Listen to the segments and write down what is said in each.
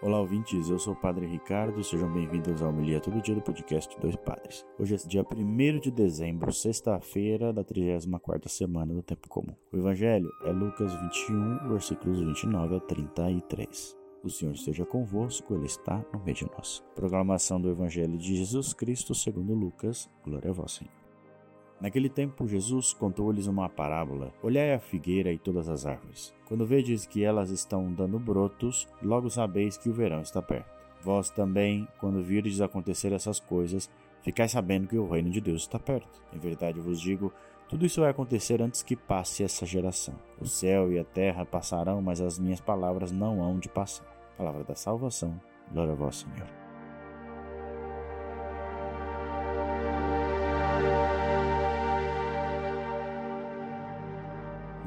Olá, ouvintes. Eu sou o Padre Ricardo. Sejam bem-vindos ao Homilia Todo Dia do podcast Dois Padres. Hoje é dia 1 de dezembro, sexta-feira da 34ª semana do Tempo Comum. O Evangelho é Lucas 21, versículos 29 a 33. O Senhor esteja convosco, Ele está no meio de nós. Proclamação do Evangelho de Jesus Cristo segundo Lucas. Glória a vós, Senhor. Naquele tempo, Jesus contou-lhes uma parábola: Olhai a figueira e todas as árvores. Quando vedes que elas estão dando brotos, logo sabeis que o verão está perto. Vós também, quando virdes acontecer essas coisas, ficais sabendo que o reino de Deus está perto. Em verdade vos digo, tudo isso vai acontecer antes que passe essa geração. O céu e a terra passarão, mas as minhas palavras não hão de passar. Palavra da salvação. Glória a vós, Senhor.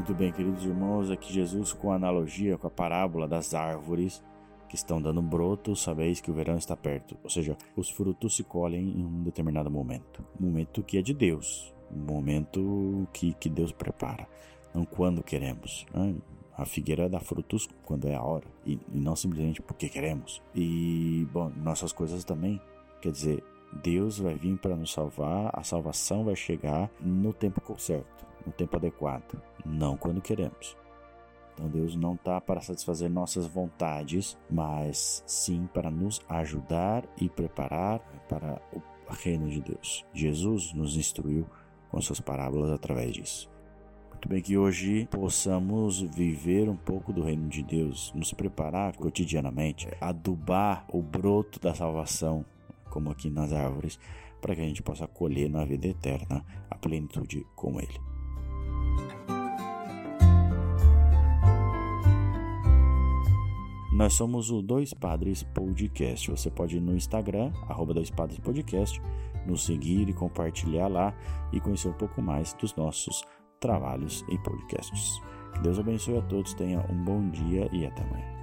Muito bem, queridos irmãos, aqui Jesus com a analogia, com a parábola das árvores que estão dando brotos, sabeis que o verão está perto. Ou seja, os frutos se colhem em um determinado momento. Momento que é de Deus, momento que, que Deus prepara, não quando queremos. Né? A figueira dá frutos quando é a hora e, e não simplesmente porque queremos. E, bom, nossas coisas também. Quer dizer, Deus vai vir para nos salvar, a salvação vai chegar no tempo certo no tempo adequado, não quando queremos. Então Deus não está para satisfazer nossas vontades, mas sim para nos ajudar e preparar para o reino de Deus. Jesus nos instruiu com suas parábolas através disso. Muito bem que hoje possamos viver um pouco do reino de Deus, nos preparar cotidianamente, adubar o broto da salvação, como aqui nas árvores, para que a gente possa colher na vida eterna a plenitude com Ele. Nós somos o Dois Padres Podcast. Você pode ir no Instagram, arroba Dois Padres Podcast, nos seguir e compartilhar lá e conhecer um pouco mais dos nossos trabalhos e podcasts. Que Deus abençoe a todos, tenha um bom dia e até amanhã.